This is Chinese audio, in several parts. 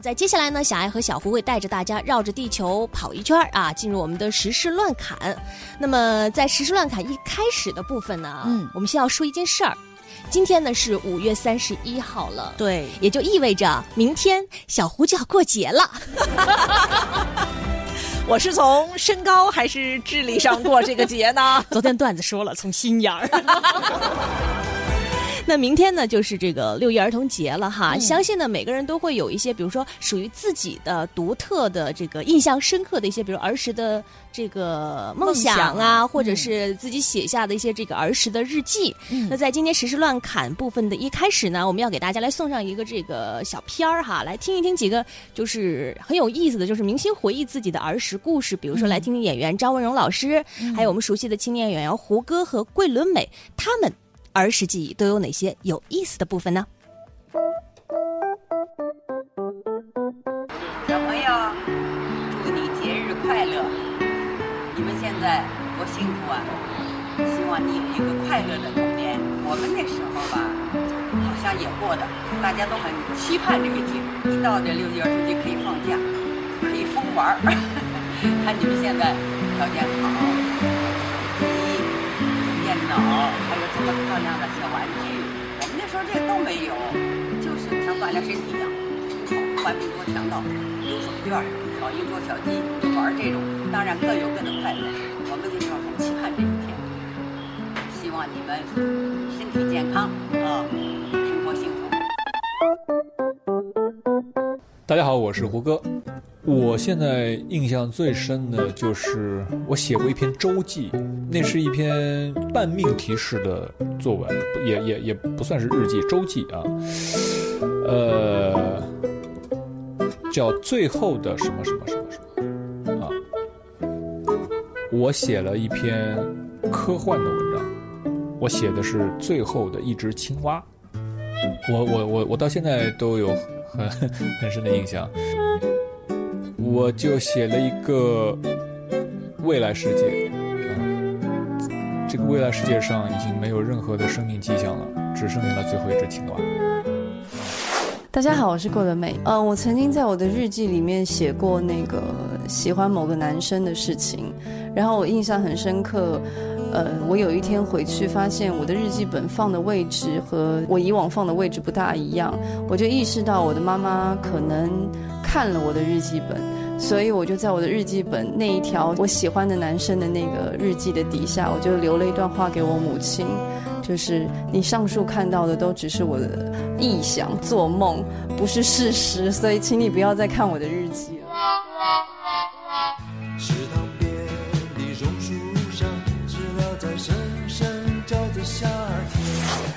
那在接下来呢，小爱和小胡会带着大家绕着地球跑一圈儿啊，进入我们的时事乱侃。那么在时事乱侃一开始的部分呢，嗯我们先要说一件事儿。今天呢是五月三十一号了，对，也就意味着明天小胡就要过节了。我是从身高还是智力上过这个节呢？昨天段子说了，从心眼儿。那明天呢，就是这个六一儿童节了哈。嗯相信呢，每个人都会有一些，比如说属于自己的独特的这个印象深刻的一些，比如儿时的这个梦想啊，啊或者是自己写下的一些这个儿时的日记。嗯那在今天时事乱侃部分的一开始呢，我们要给大家来送上一个这个小片儿哈，来听一听几个就是很有意思的，就是明星回忆自己的儿时故事。比如说，来听听演员张文荣老师，还有我们熟悉的青年演员胡歌和桂纶镁，他们儿时记忆都有哪些有意思的部分呢？小朋友，祝你节日快乐！你们现在多幸福啊！希望你有一个快乐的童年。我们那时候吧，好像也过的，大家都很期盼这个节。一到这六一儿童节可以放假，可以疯玩儿。看你们现在条件好，电脑，还有这么漂亮的小玩具。我们那时候这都没有，就是像锻炼身体一样。玩命多强盗，丢手绢儿，找一桌小鸡，玩这种。当然各有各的快乐，我们那时候很期盼这一天。希望你们身体健康啊，生活幸福。大家好，我是胡歌。我现在印象最深的就是我写过一篇周记，那是一篇半命题式的作文，也也也不算是日记，周记啊。呃，叫最后的什么什么什么什么啊。我写了一篇科幻的文章，我写的是最后的一只青蛙。我我我我到现在都有很很深的印象。我就写了一个未来世界，这个未来世界上已经没有任何的生命迹象了，只剩下了最后一只青蛙。大家好，我是郭德美。呃，我曾经在我的日记里面写过那个喜欢某个男生的事情，然后我印象很深刻。呃，我有一天回去发现我的日记本放的位置和我以往放的位置不大一样，我就意识到我的妈妈可能看了我的日记本，所以我就在我的日记本那一条我喜欢的男生的那个日记的底下，我就留了一段话给我母亲。就是你上述看到的都只是我的臆想、做梦，不是事实，所以请你不要再看我的日记了。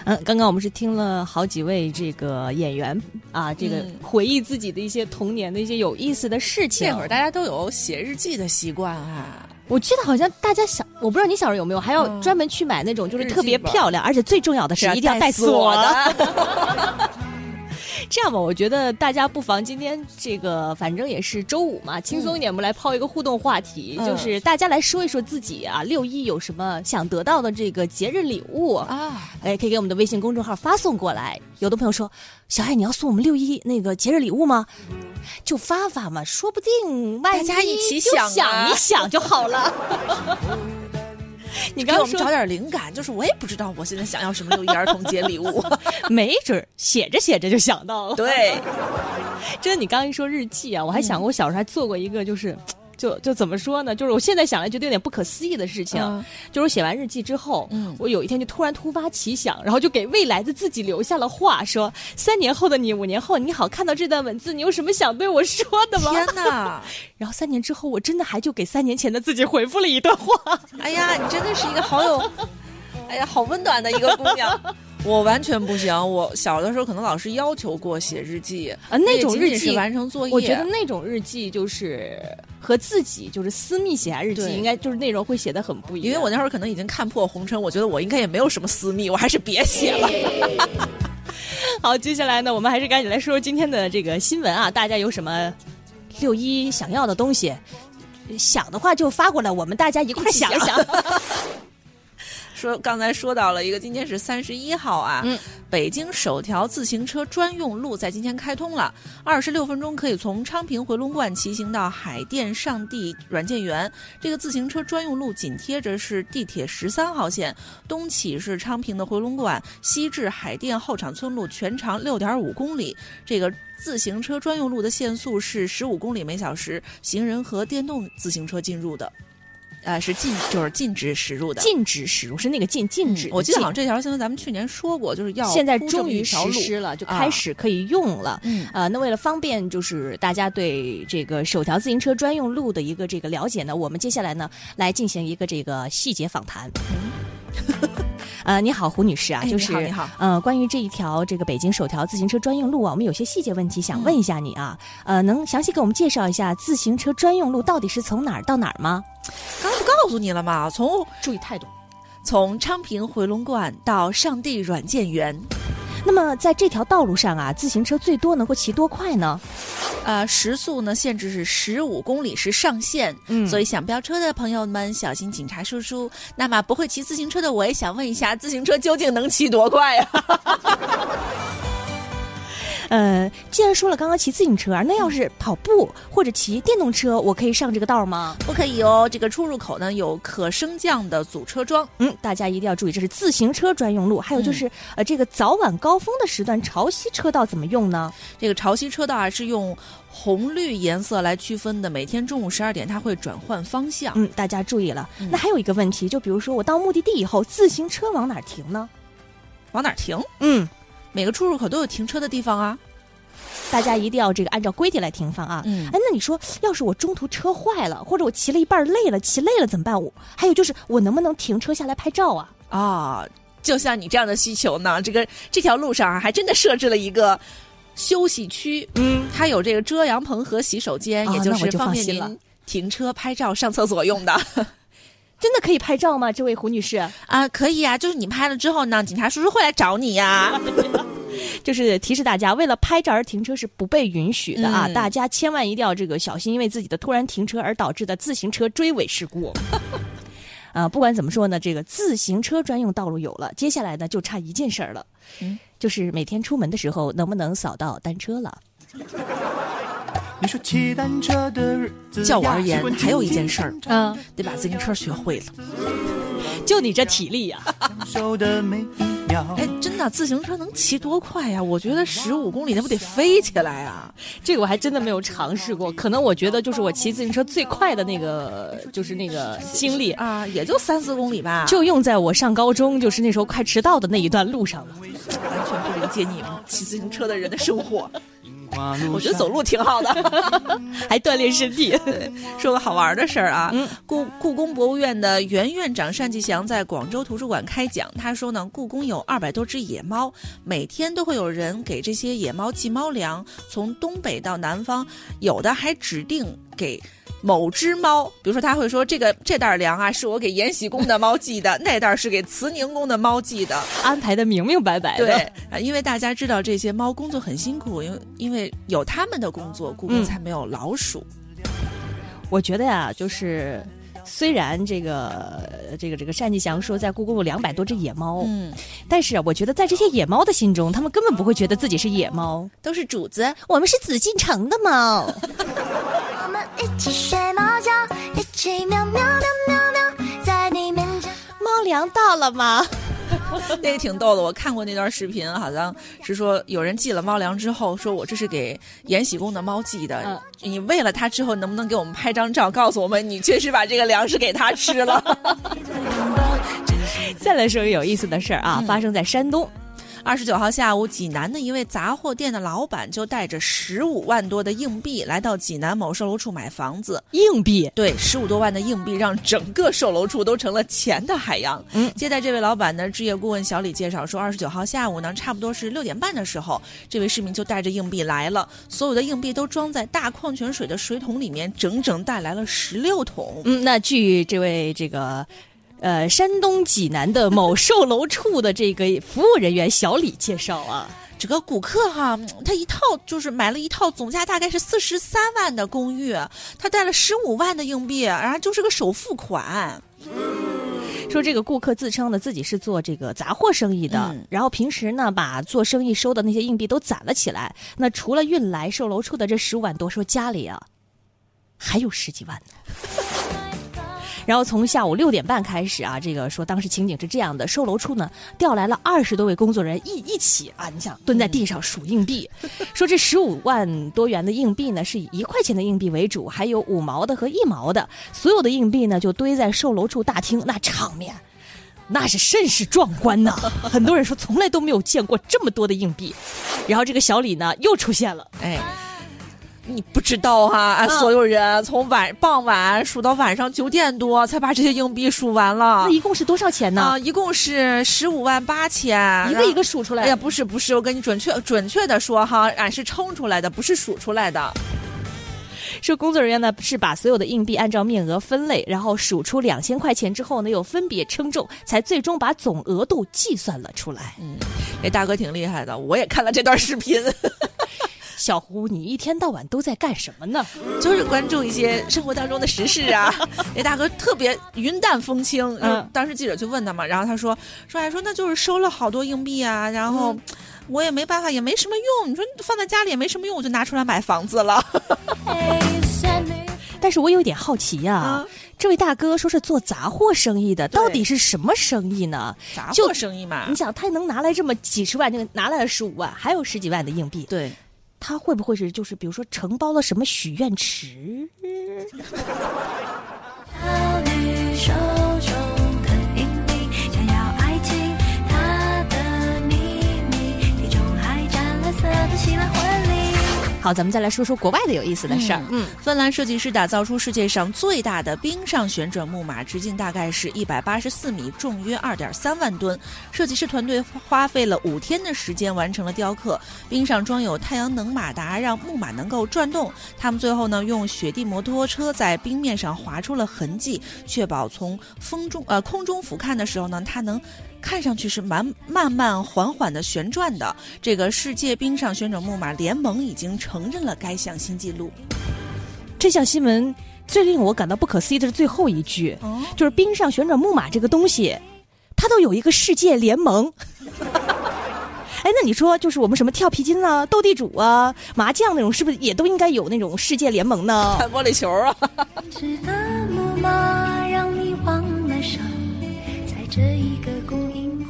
嗯，刚刚我们是听了好几位这个演员啊，这个嗯回忆自己的一些童年的一些有意思的事情。那会儿大家都有写日记的习惯啊。我记得好像大家小，我不知道你小时候有没有，还要嗯专门去买那种就是特别漂亮，而且最重要的是一定要带锁的。的。这样吧，我觉得大家不妨今天这个，反正也是周五嘛，轻松一点，我们来抛一个互动话题，嗯就是大家来说一说自己啊，六一有什么想得到的这个节日礼物啊，哎，可以给我们的微信公众号发送过来。有的朋友说，小爱你要送我们六一那个节日礼物吗？就发发嘛，说不定万大家一起想啊想一想就好了。你给我们找点灵感，就是我也不知道我现在想要什么六一儿童节礼物。没准儿写着写着就想到了。对，真的，你刚刚一说日记啊，我还想过我小时候还做过一个，就是。就就怎么说呢？就是我现在想来觉得有点不可思议的事情，嗯就是我写完日记之后，嗯我有一天就突然突发奇想，然后就给未来的自己留下了话，说三年后的你，五年后你好，看到这段文字，你有什么想对我说的吗？天哪！然后三年之后，我真的还就给三年前的自己回复了一段话。哎呀，你真的是一个好有，哎呀，好温暖的一个姑娘。我完全不行，我小的时候可能老师要求过写日记啊那种日记完成作业。我觉得那种日记就是和自己就是私密写下日记，应该就是内容会写的很不一样。因为我那会儿可能已经看破红尘，我觉得我应该也没有什么私密，我还是别写了。好，接下来呢，我们还是赶紧来说说今天的这个新闻啊，大家有什么六一想要的东西？想的话就发过来，我们大家一块儿想一想。说刚才说到了一个，今天是三十一号啊，嗯北京首条自行车专用路在今天开通了，二十六分钟可以从昌平回龙观骑行到海淀上地软件园。这个自行车专用路紧贴着是地铁十三号线，东起是昌平的回龙观，西至海淀后场村路，全长六点五公里。这个自行车专用路的限速是十五公里每小时，行人和电动自行车进入的。呃，是禁，就是禁止驶入的。禁止驶入是那个禁禁止禁、嗯我记得好像这条新闻咱们去年说过，就是要现在终于实施了，就啊开始可以用了。嗯呃，那为了方便就是大家对这个首条自行车专用路的一个这个了解呢，我们接下来呢来进行一个这个细节访谈。呃，你好，胡女士啊，哎就是你好你好呃，关于这一条这个北京首条自行车专用路啊，我们有些细节问题想问一下你啊，呃，能详细给我们介绍一下自行车专用路到底是从哪儿到哪儿吗？刚才不告诉你了吗？从注意态度。从昌平回龙观到上地软件园，那么在这条道路上啊，自行车最多能够骑多快呢？呃，时速呢限制是十五公里是上限，嗯所以想飙车的朋友们小心警察叔叔。那么不会骑自行车的，我也想问一下，自行车究竟能骑多快呀、呃，既然说了刚刚骑自行车，那要是跑步或者骑电动车，我可以上这个道吗？不可以哦，这个出入口呢有可升降的阻车桩。嗯，大家一定要注意，这是自行车专用路。还有就是，呃，这个早晚高峰的时段，潮汐车道怎么用呢？这个潮汐车道啊是用红绿颜色来区分的，每天中午十二点它会转换方向。嗯，大家注意了。那还有一个问题，就比如说我到目的地以后，自行车往哪儿停呢？往哪儿停？嗯，每个出入口都有停车的地方啊。大家一定要这个按照规定来停放啊。嗯哎，那你说，要是我中途车坏了，或者我骑了一半累了，骑累了怎么办？我还有就是，我能不能停车下来拍照啊？啊，就像你这样的需求呢，这个这条路上啊，还真的设置了一个休息区，嗯，它有这个遮阳棚和洗手间，也就是方便放心了您停车、拍照、上厕所用的 真的可以拍照吗？这位胡女士，啊。可以啊，就是你拍了之后呢，警察叔叔会来找你呀、就是提示大家，为了拍照而停车是不被允许的啊！嗯大家千万一定要这个小心，因为自己的突然停车而导致的自行车追尾事故。啊，不管怎么说呢，这个自行车专用道路有了，接下来呢就差一件事儿了，嗯，就是每天出门的时候能不能扫到单车了？你说骑单车的日子较我而言，还有一件事儿，嗯，得把自行车学会了。就你这体力呀、享受的每一秒。哎，真的，自行车能骑多快呀？我觉得十五公里那不得飞起来啊！这个我还真的没有尝试过，可能我觉得就是我骑自行车最快的那个，就是那个经历。啊，也就三四公里吧，就用在我上高中，就是那时候快迟到的那一段路上了。完全不理解你们骑自行车的人的生活。我觉得走路挺好的。还锻炼身体。说个好玩的事儿啊，嗯故故宫博物院的原院长单霁翔在广州图书馆开讲，他说呢，故宫有二百多只野猫，每天都会有人给这些野猫寄猫粮，从东北到南方，有的还指定给。某只猫，比如说他会说这个这袋粮啊，是我给延禧宫的猫寄的，那袋是给慈宁宫的猫寄的。安排的明明白白的。对，啊，因为大家知道这些猫工作很辛苦，因为因为有他们的工作，故宫嗯才没有老鼠。我觉得呀，就是虽然这个这个这个单霁翔说在故宫有两百多只野猫，嗯，但是啊，我觉得在这些野猫的心中，他们根本不会觉得自己是野猫，都是主子。我们是紫禁城的猫。我们一起睡猫觉，一起喵喵喵喵喵，在你面前。猫粮到了吗？那个挺逗的，我看过那段视频，好像是说有人寄了猫粮之后，说我这是给延禧宫的猫寄的。嗯你喂了它之后，能不能给我们拍张照，告诉我们你确实把这个粮食给它吃了？再来说个有意思的事儿啊，嗯发生在山东。二十九号下午，济南的一位杂货店的老板就带着十五万多的硬币来到济南某售楼处买房子。硬币，对，十五多万的硬币让整个售楼处都成了钱的海洋。嗯接待这位老板的，置业顾问小李介绍说，二十九号下午呢，差不多是六点半的时候，这位市民就带着硬币来了，所有的硬币都装在大矿泉水的水桶里面，整整带来了十六桶。嗯，那据这位这个。呃，山东济南的某售楼处的这个服务人员小李介绍啊，这个顾客哈，嗯他一套就是买了一套总价大概是四十三万的公寓，他带了十五万的硬币，然后就是个首付款。说这个顾客自称呢自己是做这个杂货生意的，嗯然后平时呢把做生意收的那些硬币都攒了起来。那除了运来售楼处的这十五万多，说家里啊还有十几万呢。然后从下午六点半开始啊，这个说当时情景是这样的，售楼处呢调来了二十多位工作人员一一起啊，你想蹲在地上数硬币，说这十五万多元的硬币呢是以一块钱的硬币为主，还有五毛的和一毛的，所有的硬币呢就堆在售楼处大厅，那场面。那是甚是壮观呐！很多人说从来都没有见过这么多的硬币，然后这个小李呢又出现了，哎。你不知道哈、啊，嗯所有人从晚傍晚数到晚上九点多才把这些硬币数完了那一共是多少钱呢？啊，一共是十五万八千，一个一个数出来。哎呀，不是不是，我跟你准确准确的说哈，俺是称出来的，不是数出来的。说工作人员呢是把所有的硬币按照面额分类，然后数出两千块钱之后呢，又分别称重，才最终把总额度计算了出来。嗯，这大哥挺厉害的，我也看了这段视频，小胡，你一天到晚都在干什么呢？就是关注一些生活当中的时事啊。那大哥特别云淡风轻，嗯嗯，当时记者就问他嘛，然后他说说哎说那就是收了好多硬币啊，然后。我也没办法，也没什么用。你说放在家里也没什么用，我就拿出来买房子了。但是我有点好奇呀、啊这位大哥说是做杂货生意的，到底是什么生意呢？杂货生意嘛你，想，他能拿来这么几十万，这个拿来了十五万，还有十几万的硬币，对，他会不会是就是比如说承包了什么许愿池？好，咱们再来说说国外的有意思的事儿。嗯，芬兰设计师打造出世界上最大的冰上旋转木马，直径大概是一百八十四米，重约二点三万吨。设计师团队花费了五天的时间完成了雕刻。冰上装有太阳能马达，让木马能够转动。他们最后呢，用雪地摩托车在冰面上划出了痕迹，确保从风中呃空中俯瞰的时候呢，它能。看上去是慢慢慢缓缓的旋转的。这个世界冰上旋转木马联盟已经承认了该项新纪录。这项新闻最令我感到不可思议的是最后一句，哦，就是冰上旋转木马这个东西，它都有一个世界联盟。哎，那你说，就是我们什么跳皮筋啊、斗地主啊、麻将那种，是不是也都应该有那种世界联盟呢？看玻璃球啊！值得木马让你忘了伤，在这一个供应